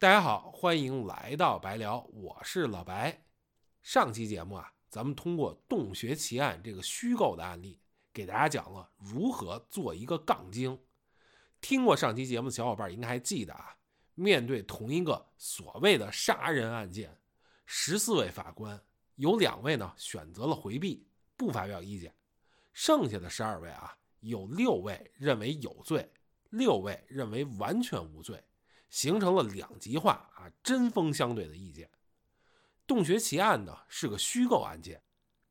大家好，欢迎来到白聊，我是老白。上期节目啊，咱们通过洞穴奇案这个虚构的案例，给大家讲了如何做一个杠精。听过上期节目的小伙伴应该还记得啊，面对同一个所谓的杀人案件，十四位法官有两位呢选择了回避，不发表意见，剩下的十二位啊，有六位认为有罪，六位认为完全无罪，形成了两极化啊针锋相对的意见。洞穴奇案呢是个虚构案件，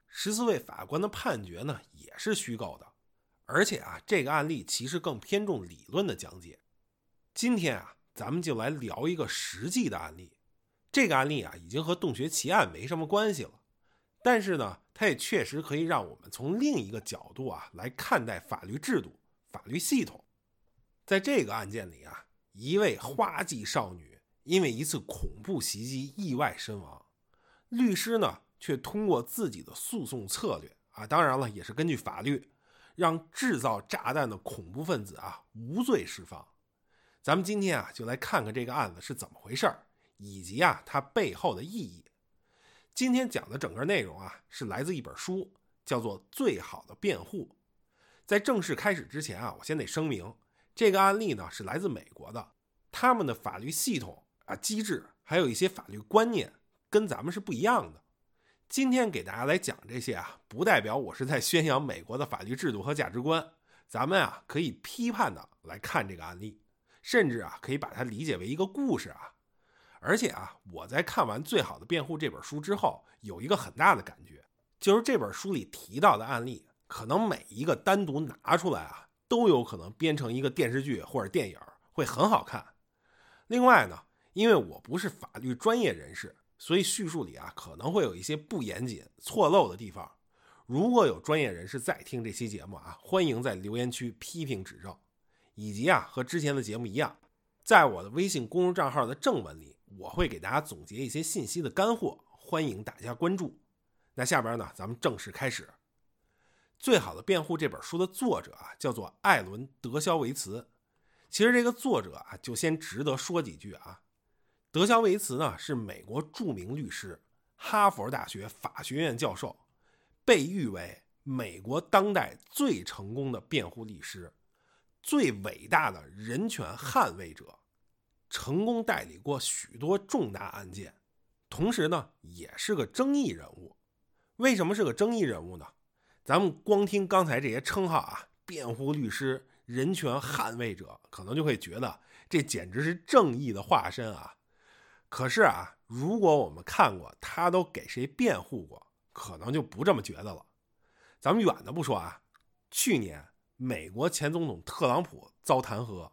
十四位法官的判决呢也是虚构的。而且啊，这个案例其实更偏重理论的讲解。今天啊，咱们就来聊一个实际的案例。这个案例啊，已经和洞穴奇案没什么关系了，但是呢，它也确实可以让我们从另一个角度啊来看待法律制度、法律系统。在这个案件里啊，一位花季少女因为一次恐怖袭击意外身亡，律师呢却通过自己的诉讼策略啊，当然了，也是根据法律。让制造炸弹的恐怖分子啊无罪释放。咱们今天啊就来看看这个案子是怎么回事儿，以及啊它背后的意义。今天讲的整个内容啊是来自一本书，叫做《最好的辩护》。在正式开始之前啊，我先得声明，这个案例呢是来自美国的，他们的法律系统啊机制，还有一些法律观念跟咱们是不一样的。今天给大家来讲这些啊，不代表我是在宣扬美国的法律制度和价值观。咱们啊可以批判的来看这个案例，甚至啊可以把它理解为一个故事啊。而且啊，我在看完《最好的辩护》这本书之后，有一个很大的感觉，就是这本书里提到的案例，可能每一个单独拿出来啊，都有可能编成一个电视剧或者电影，会很好看。另外呢，因为我不是法律专业人士。所以叙述里啊可能会有一些不严谨、错漏的地方。如果有专业人士在听这期节目啊，欢迎在留言区批评指正。以及啊，和之前的节目一样，在我的微信公众账号的正文里，我会给大家总结一些信息的干货，欢迎大家关注。那下边呢，咱们正式开始。《最好的辩护》这本书的作者啊，叫做艾伦·德肖维茨。其实这个作者啊，就先值得说几句啊。德肖维茨呢是美国著名律师，哈佛大学法学院教授，被誉为美国当代最成功的辩护律师，最伟大的人权捍卫者，成功代理过许多重大案件，同时呢也是个争议人物。为什么是个争议人物呢？咱们光听刚才这些称号啊，辩护律师、人权捍卫者，可能就会觉得这简直是正义的化身啊。可是啊，如果我们看过他都给谁辩护过，可能就不这么觉得了。咱们远的不说啊，去年美国前总统特朗普遭弹劾，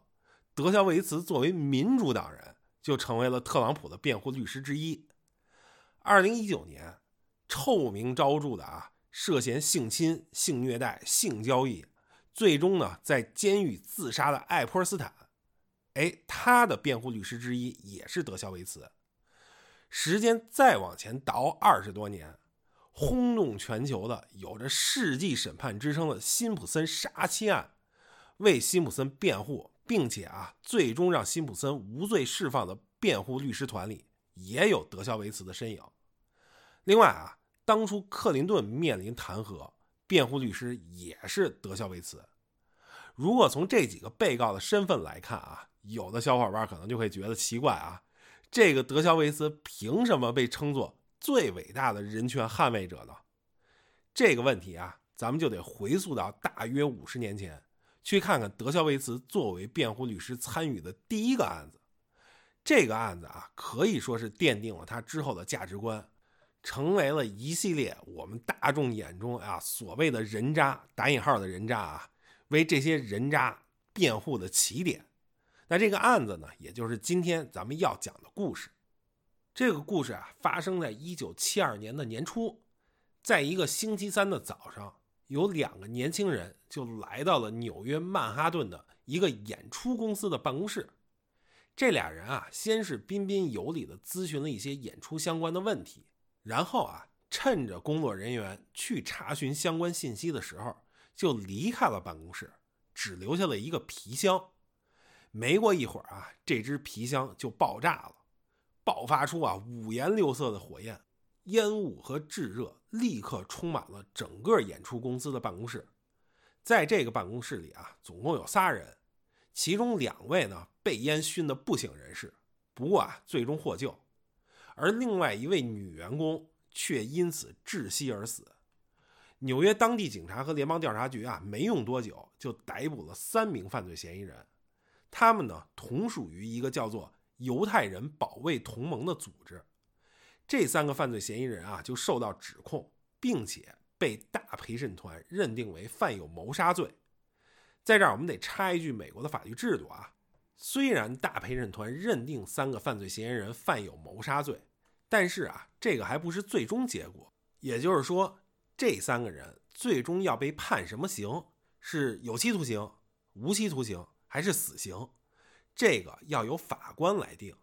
德肖维茨作为民主党人就成为了特朗普的辩护律师之一。二零一九年，臭名昭著的啊，涉嫌性侵、性虐待、性交易，最终呢在监狱自杀的爱泼斯坦。哎，他的辩护律师之一也是德肖维茨。时间再往前倒二十多年，轰动全球的、有着世纪审判之称的辛普森杀妻案，为辛普森辩护，并且啊，最终让辛普森无罪释放的辩护律师团里，也有德肖维茨的身影。另外啊，当初克林顿面临弹劾，辩护律师也是德肖维茨。如果从这几个被告的身份来看啊。有的小伙伴可能就会觉得奇怪啊，这个德肖维茨凭什么被称作最伟大的人权捍卫者呢？这个问题啊，咱们就得回溯到大约五十年前，去看看德肖维茨作为辩护律师参与的第一个案子。这个案子啊，可以说是奠定了他之后的价值观，成为了一系列我们大众眼中啊所谓的人渣（打引号的人渣啊）为这些人渣辩护的起点。那这个案子呢，也就是今天咱们要讲的故事。这个故事啊，发生在一九七二年的年初，在一个星期三的早上，有两个年轻人就来到了纽约曼哈顿的一个演出公司的办公室。这俩人啊，先是彬彬有礼地咨询了一些演出相关的问题，然后啊，趁着工作人员去查询相关信息的时候，就离开了办公室，只留下了一个皮箱。没过一会儿啊，这只皮箱就爆炸了，爆发出啊五颜六色的火焰，烟雾和炙热立刻充满了整个演出公司的办公室。在这个办公室里啊，总共有仨人，其中两位呢被烟熏得不省人事，不过啊最终获救，而另外一位女员工却因此窒息而死。纽约当地警察和联邦调查局啊，没用多久就逮捕了三名犯罪嫌疑人，他们呢同属于一个叫做犹太人保卫同盟的组织。这三个犯罪嫌疑人啊就受到指控，并且被大陪审团认定为犯有谋杀罪。在这儿我们得插一句美国的法律制度啊，虽然大陪审团认定三个犯罪嫌疑人犯有谋杀罪，但是啊这个还不是最终结果，也就是说。这三个人最终要被判什么刑？是有期徒刑、无期徒刑还是死刑？这个要由法官来定。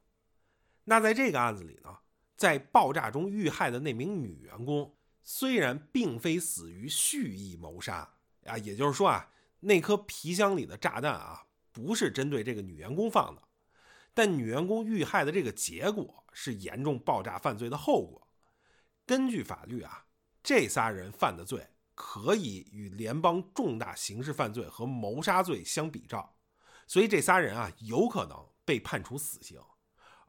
那在这个案子里呢，在爆炸中遇害的那名女员工，虽然并非死于蓄意谋杀啊，也就是说啊，那颗皮箱里的炸弹啊，不是针对这个女员工放的，但女员工遇害的这个结果是严重爆炸犯罪的后果。根据法律啊。这仨人犯的罪可以与联邦重大刑事犯罪和谋杀罪相比照，所以这仨人啊有可能被判处死刑，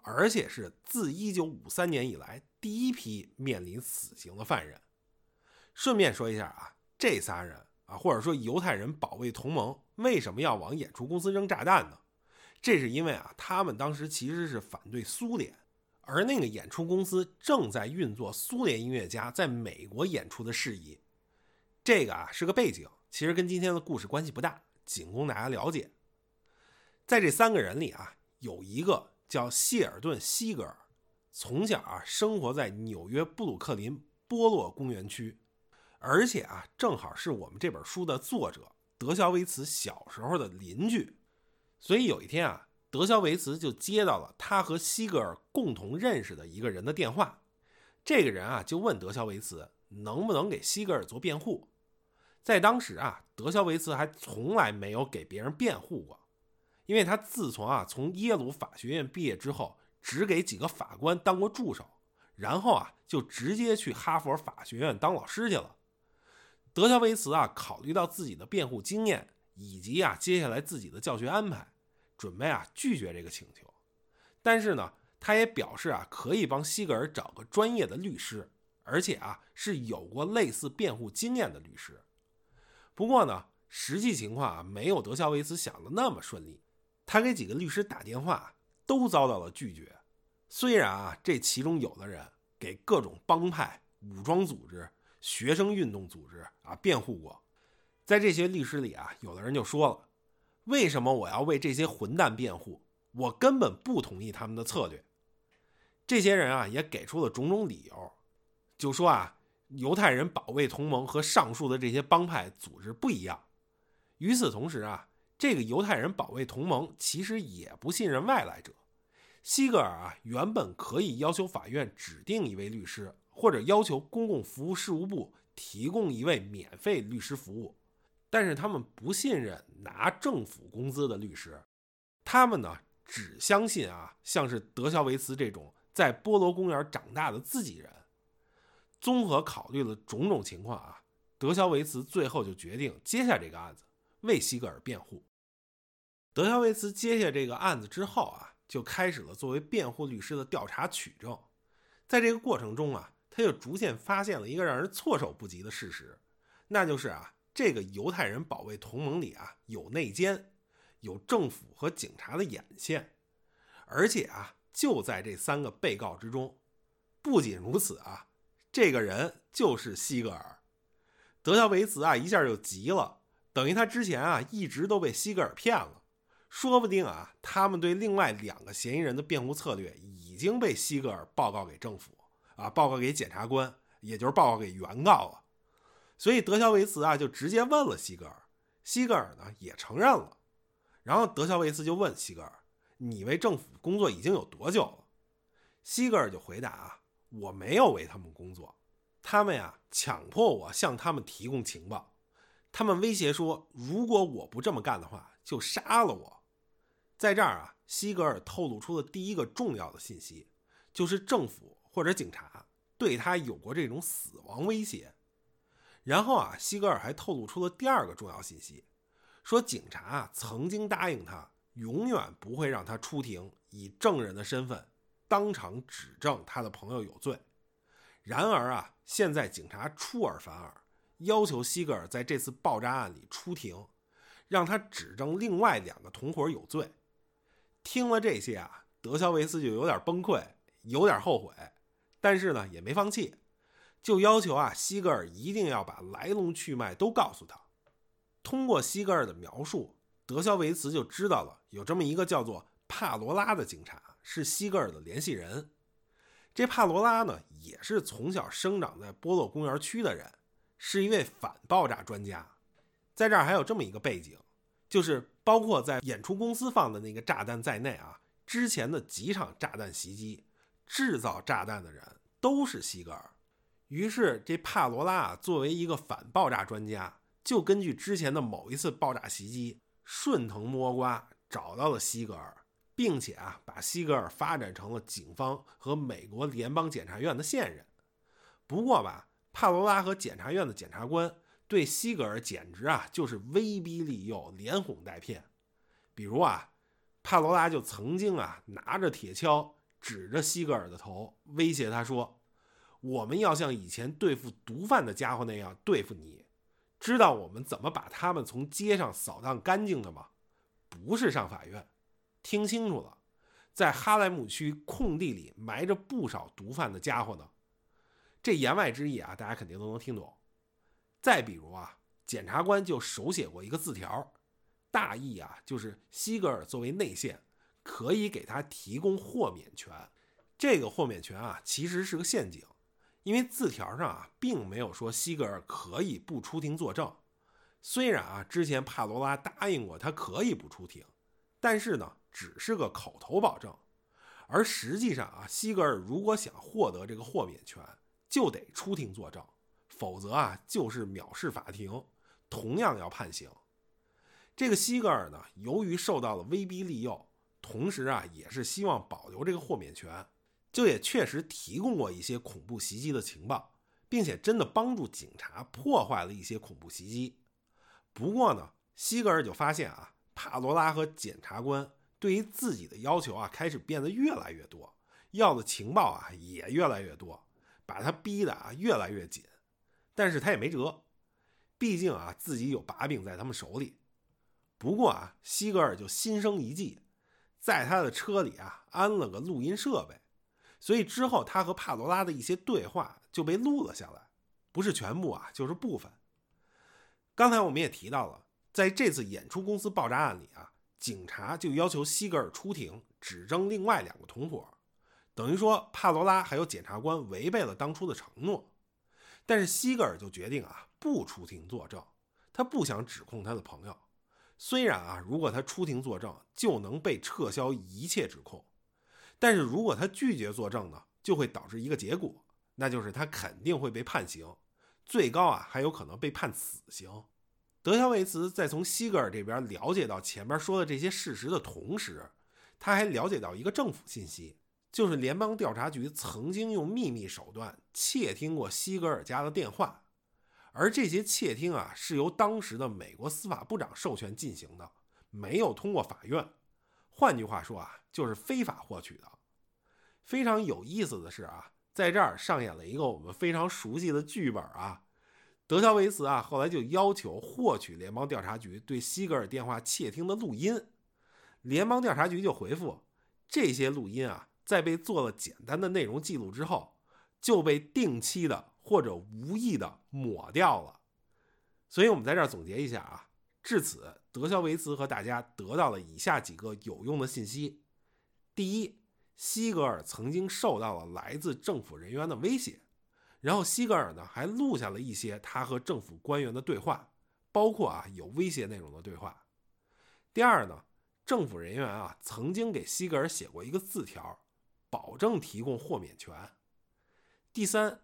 而且是自1953年以来第一批面临死刑的犯人。顺便说一下啊，这仨人啊，或者说犹太人保卫同盟为什么要往演出公司扔炸弹呢？这是因为啊，他们当时其实是反对苏联。而那个演出公司正在运作苏联音乐家在美国演出的事宜，这个啊是个背景，其实跟今天的故事关系不大，仅供大家了解。在这三个人里啊，有一个叫谢尔顿·西格尔，从小啊生活在纽约布鲁克林波洛公园区，而且啊正好是我们这本书的作者德肖维茨小时候的邻居，所以有一天啊。德肖维茨就接到了他和西格尔共同认识的一个人的电话，这个人啊就问德肖维茨能不能给西格尔做辩护。在当时啊，德肖维茨还从来没有给别人辩护过，因为他自从啊从耶鲁法学院毕业之后，只给几个法官当过助手，然后啊就直接去哈佛法学院当老师去了。德肖维茨啊考虑到自己的辩护经验以及啊接下来自己的教学安排。准备啊拒绝这个请求，但是呢，他也表示啊可以帮西格尔找个专业的律师，而且啊是有过类似辩护经验的律师。不过呢，实际情况啊没有德肖维茨想的那么顺利。他给几个律师打电话，都遭到了拒绝。虽然啊这其中有的人给各种帮派、武装组织、学生运动组织啊辩护过，在这些律师里啊，有的人就说了。为什么我要为这些混蛋辩护？我根本不同意他们的策略。这些人啊，也给出了种种理由，就说啊，犹太人保卫同盟和上述的这些帮派组织不一样。与此同时啊，这个犹太人保卫同盟其实也不信任外来者。西格尔啊，原本可以要求法院指定一位律师，或者要求公共服务事务部提供一位免费律师服务。但是他们不信任拿政府工资的律师，他们呢只相信啊，像是德肖维茨这种在波罗公园长大的自己人。综合考虑了种种情况啊，德肖维茨最后就决定接下这个案子，为西格尔辩护。德肖维茨接下这个案子之后啊，就开始了作为辩护律师的调查取证。在这个过程中啊，他就逐渐发现了一个让人措手不及的事实，那就是啊。这个犹太人保卫同盟里啊，有内奸，有政府和警察的眼线，而且啊，就在这三个被告之中。不仅如此啊，这个人就是西格尔。德肖维茨啊，一下就急了，等于他之前啊，一直都被西格尔骗了。说不定啊，他们对另外两个嫌疑人的辩护策略已经被西格尔报告给政府啊，报告给检察官，也就是报告给原告了。所以德肖维茨啊，就直接问了西格尔，西格尔呢也承认了。然后德肖维茨就问西格尔：“你为政府工作已经有多久了？”西格尔就回答：“啊，我没有为他们工作，他们呀强迫我向他们提供情报，他们威胁说，如果我不这么干的话，就杀了我。”在这儿啊，西格尔透露出了第一个重要的信息，就是政府或者警察对他有过这种死亡威胁。然后啊，西格尔还透露出了第二个重要信息，说警察啊曾经答应他，永远不会让他出庭，以证人的身份当场指证他的朋友有罪。然而啊，现在警察出尔反尔，要求西格尔在这次爆炸案里出庭，让他指证另外两个同伙有罪。听了这些啊，德肖维斯就有点崩溃，有点后悔，但是呢，也没放弃。就要求啊，西格尔一定要把来龙去脉都告诉他。通过西格尔的描述，德肖维茨就知道了有这么一个叫做帕罗拉的警察是西格尔的联系人。这帕罗拉呢，也是从小生长在波洛公园区的人，是一位反爆炸专家。在这儿还有这么一个背景，就是包括在演出公司放的那个炸弹在内啊，之前的几场炸弹袭击，制造炸弹的人都是西格尔。于是，这帕罗拉啊，作为一个反爆炸专家，就根据之前的某一次爆炸袭击，顺藤摸瓜找到了西格尔，并且啊，把西格尔发展成了警方和美国联邦检察院的线人。不过吧，帕罗拉和检察院的检察官对西格尔简直啊，就是威逼利诱、连哄带骗。比如啊，帕罗拉就曾经啊，拿着铁锹指着西格尔的头，威胁他说。我们要像以前对付毒贩的家伙那样对付你，知道我们怎么把他们从街上扫荡干净的吗？不是上法院，听清楚了，在哈莱姆区空地里埋着不少毒贩的家伙呢。这言外之意啊，大家肯定都能听懂。再比如啊，检察官就手写过一个字条，大意啊就是西格尔作为内线，可以给他提供豁免权。这个豁免权啊，其实是个陷阱。因为字条上啊，并没有说西格尔可以不出庭作证。虽然啊，之前帕罗拉答应过他可以不出庭，但是呢，只是个口头保证。而实际上啊，西格尔如果想获得这个豁免权，就得出庭作证，否则啊，就是藐视法庭，同样要判刑。这个西格尔呢，由于受到了威逼利诱，同时啊，也是希望保留这个豁免权。就也确实提供过一些恐怖袭击的情报，并且真的帮助警察破坏了一些恐怖袭击。不过呢，西格尔就发现啊，帕罗拉和检察官对于自己的要求啊，开始变得越来越多，要的情报啊也越来越多，把他逼得啊越来越紧。但是他也没辙，毕竟啊自己有把柄在他们手里。不过啊，西格尔就心生一计，在他的车里啊安了个录音设备。所以之后，他和帕罗拉的一些对话就被录了下来，不是全部啊，就是部分。刚才我们也提到了，在这次演出公司爆炸案里啊，警察就要求西格尔出庭指证另外两个同伙，等于说帕罗拉还有检察官违背了当初的承诺。但是西格尔就决定啊，不出庭作证，他不想指控他的朋友。虽然啊，如果他出庭作证，就能被撤销一切指控。但是如果他拒绝作证呢，就会导致一个结果，那就是他肯定会被判刑，最高啊还有可能被判死刑。德肖维茨在从西格尔这边了解到前面说的这些事实的同时，他还了解到一个政府信息，就是联邦调查局曾经用秘密手段窃听过西格尔家的电话，而这些窃听啊是由当时的美国司法部长授权进行的，没有通过法院。换句话说啊。就是非法获取的。非常有意思的是啊，在这儿上演了一个我们非常熟悉的剧本啊。德肖维茨啊，后来就要求获取联邦调查局对西格尔电话窃听的录音。联邦调查局就回复，这些录音啊，在被做了简单的内容记录之后，就被定期的或者无意的抹掉了。所以我们在这儿总结一下啊，至此，德肖维茨和大家得到了以下几个有用的信息。第一，西格尔曾经受到了来自政府人员的威胁，然后西格尔呢还录下了一些他和政府官员的对话，包括啊有威胁内容的对话。第二呢，政府人员啊曾经给西格尔写过一个字条，保证提供豁免权。第三，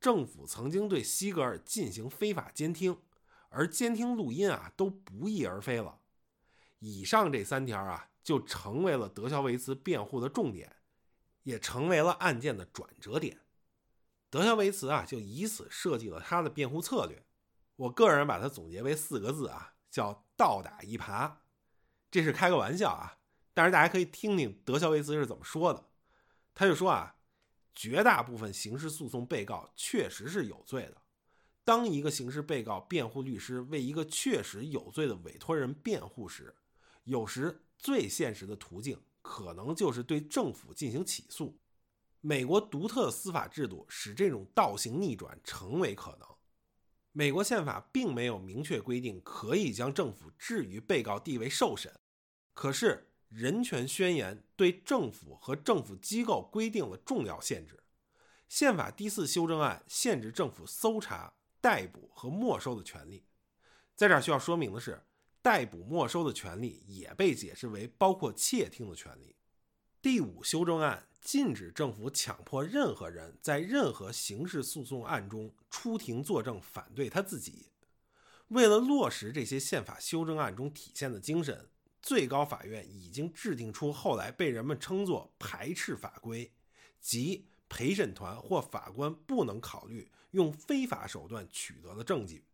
政府曾经对西格尔进行非法监听，而监听录音啊都不翼而飞了。以上这三条啊。就成为了德肖维茨辩护的重点，也成为了案件的转折点。德肖维茨啊，就以此设计了他的辩护策略。我个人把它总结为四个字啊，叫“倒打一耙”。这是开个玩笑啊，但是大家可以听听德肖维茨是怎么说的。他就说啊，绝大部分刑事诉讼被告确实是有罪的。当一个刑事被告辩护律师为一个确实有罪的委托人辩护时，有时最现实的途径可能就是对政府进行起诉。美国独特的司法制度使这种倒行逆转成为可能。美国宪法并没有明确规定可以将政府置于被告地位受审，可是人权宣言对政府和政府机构规定了重要限制。宪法第四修正案限制政府搜查。逮捕和没收的权利，在这儿需要说明的是，逮捕、没收的权利也被解释为包括窃听的权利。第五修正案禁止政府强迫任何人在任何刑事诉讼案中出庭作证反对他自己。为了落实这些宪法修正案中体现的精神，最高法院已经制定出后来被人们称作排斥法规，即陪审团或法官不能考虑。用非法手段取得的证据，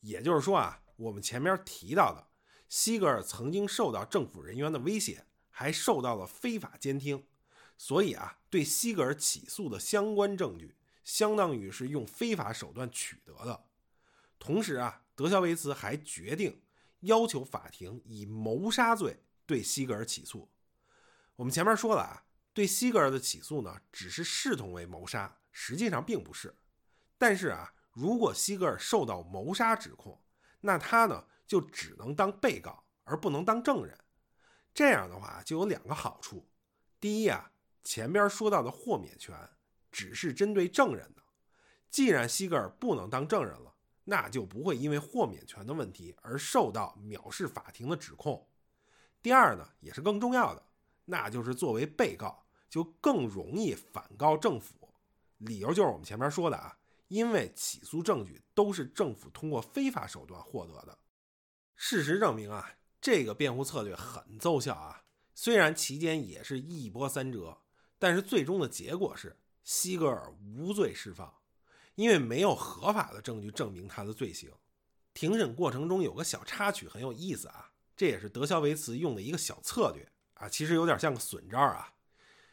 也就是说啊，我们前面提到的，西格尔曾经受到政府人员的威胁，还受到了非法监听，所以啊，对西格尔起诉的相关证据，相当于是用非法手段取得的。同时啊，德肖维茨还决定要求法庭以谋杀罪对西格尔起诉。我们前面说了啊，对西格尔的起诉呢，只是视同为谋杀，实际上并不是。但是啊，如果西格尔受到谋杀指控，那他呢就只能当被告，而不能当证人。这样的话就有两个好处：第一啊，前边说到的豁免权只是针对证人的，既然西格尔不能当证人了，那就不会因为豁免权的问题而受到藐视法庭的指控。第二呢，也是更重要的，那就是作为被告就更容易反告政府。理由就是我们前面说的啊。因为起诉证据都是政府通过非法手段获得的，事实证明啊，这个辩护策略很奏效啊。虽然期间也是一波三折，但是最终的结果是西格尔无罪释放，因为没有合法的证据证明他的罪行。庭审过程中有个小插曲很有意思啊，这也是德肖维茨用的一个小策略啊，其实有点像个损招啊，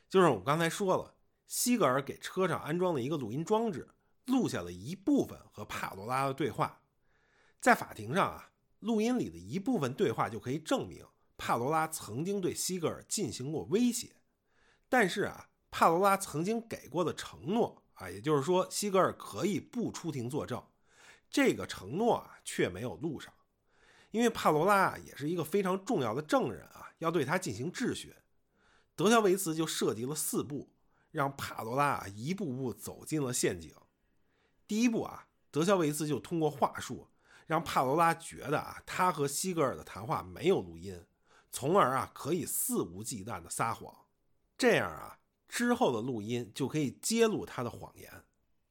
就是我刚才说了，西格尔给车上安装了一个录音装置。录下了一部分和帕罗拉的对话，在法庭上啊，录音里的一部分对话就可以证明帕罗拉曾经对西格尔进行过威胁。但是啊，帕罗拉曾经给过的承诺啊，也就是说西格尔可以不出庭作证，这个承诺啊却没有录上。因为帕罗拉啊也是一个非常重要的证人啊，要对他进行质询。德肖维茨就设计了四步，让帕罗拉啊一步步走进了陷阱。第一步啊，德肖维茨就通过话术让帕罗拉觉得啊，他和西格尔的谈话没有录音，从而啊可以肆无忌惮的撒谎。这样啊，之后的录音就可以揭露他的谎言。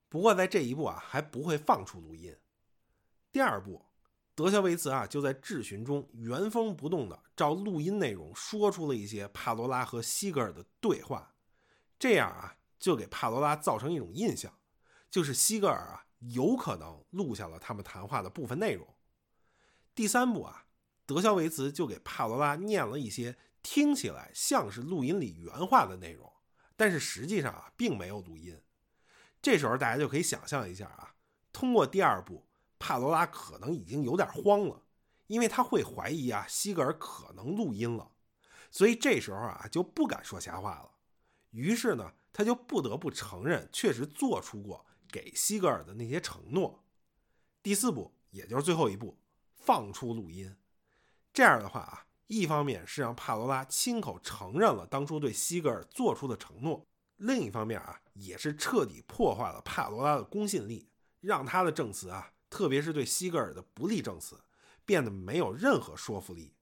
不过在这一步啊，还不会放出录音。第二步，德肖维茨啊就在质询中原封不动的照录音内容说出了一些帕罗拉和西格尔的对话，这样啊就给帕罗拉造成一种印象。就是西格尔啊，有可能录下了他们谈话的部分内容。第三步啊，德肖维茨就给帕罗拉念了一些听起来像是录音里原话的内容，但是实际上啊，并没有录音。这时候大家就可以想象一下啊，通过第二步，帕罗拉可能已经有点慌了，因为他会怀疑啊，西格尔可能录音了，所以这时候啊，就不敢说瞎话了。于是呢，他就不得不承认确实做出过。给西格尔的那些承诺，第四步，也就是最后一步，放出录音。这样的话啊，一方面是让帕罗拉亲口承认了当初对西格尔做出的承诺，另一方面啊，也是彻底破坏了帕罗拉的公信力，让他的证词啊，特别是对西格尔的不利证词，变得没有任何说服力。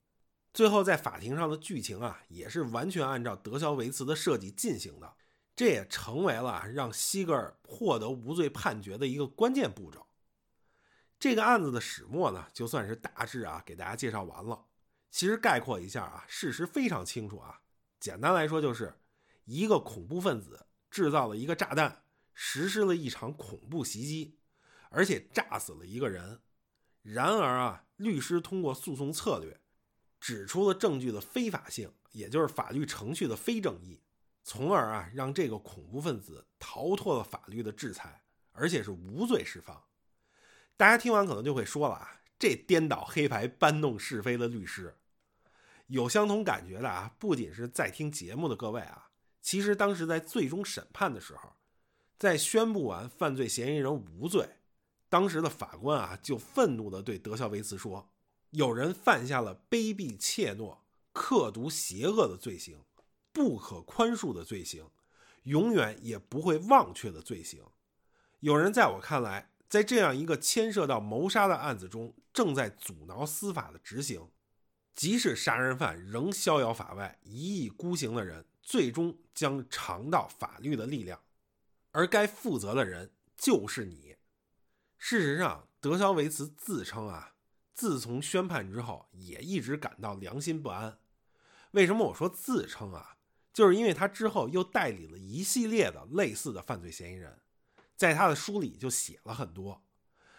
最后，在法庭上的剧情啊，也是完全按照德肖维茨的设计进行的。这也成为了让西格尔获得无罪判决的一个关键步骤。这个案子的始末呢，就算是大致啊给大家介绍完了。其实概括一下啊，事实非常清楚啊。简单来说就是，一个恐怖分子制造了一个炸弹，实施了一场恐怖袭击，而且炸死了一个人。然而啊，律师通过诉讼策略，指出了证据的非法性，也就是法律程序的非正义，从而啊让这个恐怖分子逃脱了法律的制裁，而且是无罪释放。大家听完可能就会说了啊，这颠倒黑白、搬弄是非的律师，有相同感觉的啊，不仅是在听节目的各位啊，其实当时在最终审判的时候，在宣布完犯罪嫌疑人无罪。当时的法官啊，就愤怒地对德肖维茨说：“有人犯下了卑鄙怯懦、刻毒邪恶的罪行，不可宽恕的罪行，永远也不会忘却的罪行。有人在我看来，在这样一个牵涉到谋杀的案子中，正在阻挠司法的执行。即使杀人犯仍逍遥法外、一意孤行的人，最终将尝到法律的力量，而该负责的人就是你。”事实上，德肖维茨自称啊，自从宣判之后，也一直感到良心不安。为什么我说自称啊？就是因为他之后又代理了一系列的类似的犯罪嫌疑人，在他的书里就写了很多。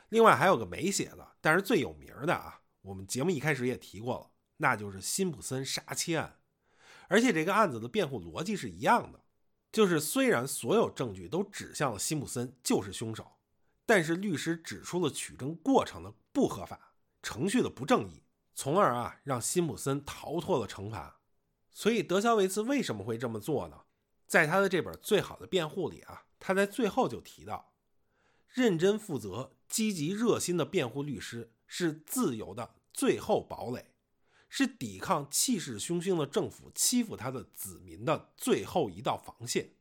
另外还有个没写的，但是最有名的啊，我们节目一开始也提过了，那就是辛普森杀妻案。而且这个案子的辩护逻辑是一样的，就是虽然所有证据都指向了辛普森就是凶手。但是律师指出了取证过程的不合法、程序的不正义，从而啊让辛普森逃脱了惩罚。所以德肖维茨为什么会这么做呢？在他的这本《最好的辩护》里啊，他在最后就提到，认真负责、积极热心的辩护律师是自由的最后堡垒，是抵抗气势汹汹的政府欺负他的子民的最后一道防线。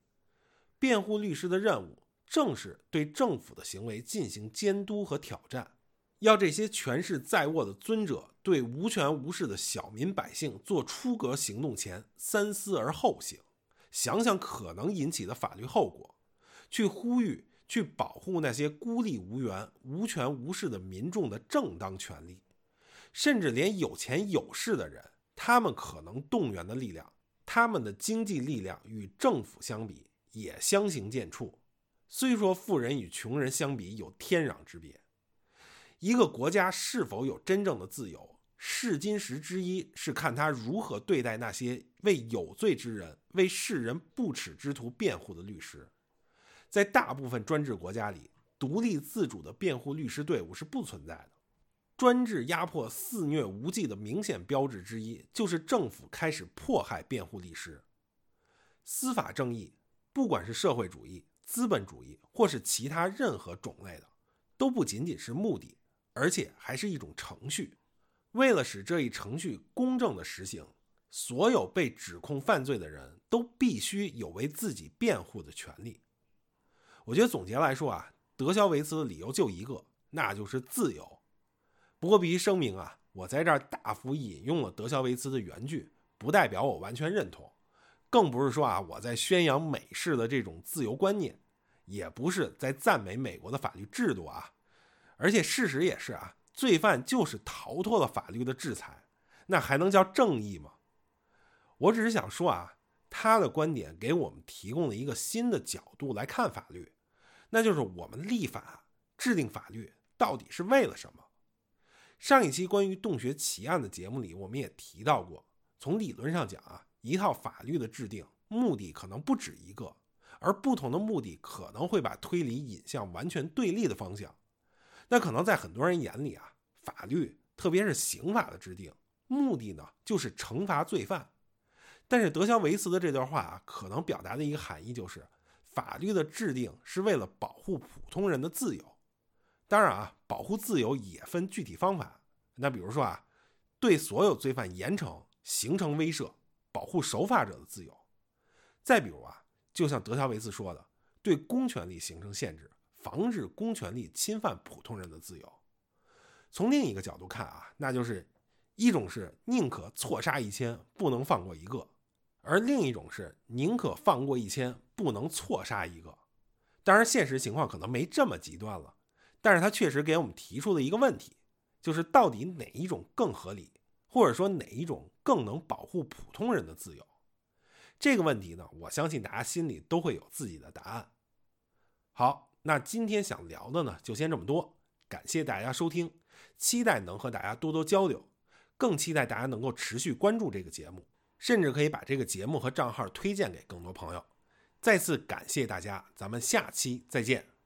辩护律师的任务。正是对政府的行为进行监督和挑战，要这些权势在握的尊者对无权无势的小民百姓做出格行动前三思而后行，想想可能引起的法律后果，去呼吁、去保护那些孤立无援、无权无势的民众的正当权利，甚至连有钱有势的人，他们可能动员的力量，他们的经济力量与政府相比也相形见绌。虽说富人与穷人相比有天壤之别，一个国家是否有真正的自由，试金石之一是看他如何对待那些为有罪之人、为世人不耻之徒辩护的律师。在大部分专制国家里，独立自主的辩护律师队伍是不存在的。专制压迫肆虐无忌的明显标志之一，就是政府开始迫害辩护律师。司法正义，不管是社会主义。资本主义或是其他任何种类的，都不仅仅是目的，而且还是一种程序。为了使这一程序公正的实行，所有被指控犯罪的人都必须有为自己辩护的权利。我觉得总结来说啊，德肖维茨的理由就一个，那就是自由。不过必须声明啊，我在这儿大幅引用了德肖维茨的原句，不代表我完全认同。更不是说啊，我在宣扬美式的这种自由观念，也不是在赞美美国的法律制度啊。而且事实也是啊，罪犯就是逃脱了法律的制裁，那还能叫正义吗？我只是想说啊，他的观点给我们提供了一个新的角度来看法律，那就是我们立法制定法律到底是为了什么？上一期关于洞穴奇案的节目里，我们也提到过，从理论上讲啊。一套法律的制定目的可能不止一个，而不同的目的可能会把推理引向完全对立的方向。那可能在很多人眼里啊，法律特别是刑法的制定目的呢，就是惩罚罪犯。但是德肖维茨的这段话啊，可能表达的一个含义就是，法律的制定是为了保护普通人的自由。当然啊，保护自由也分具体方法。那比如说啊，对所有罪犯严惩，形成威慑。保护守法者的自由。再比如啊，就像德肖维茨说的，对公权力形成限制，防止公权力侵犯普通人的自由。从另一个角度看啊，那就是一种是宁可错杀一千，不能放过一个；而另一种是宁可放过一千，不能错杀一个。当然，现实情况可能没这么极端了，但是他确实给我们提出了一个问题，就是到底哪一种更合理？或者说哪一种更能保护普通人的自由？这个问题呢，我相信大家心里都会有自己的答案。好，那今天想聊的呢，就先这么多。感谢大家收听，期待能和大家多多交流，更期待大家能够持续关注这个节目，甚至可以把这个节目和账号推荐给更多朋友。再次感谢大家，咱们下期再见。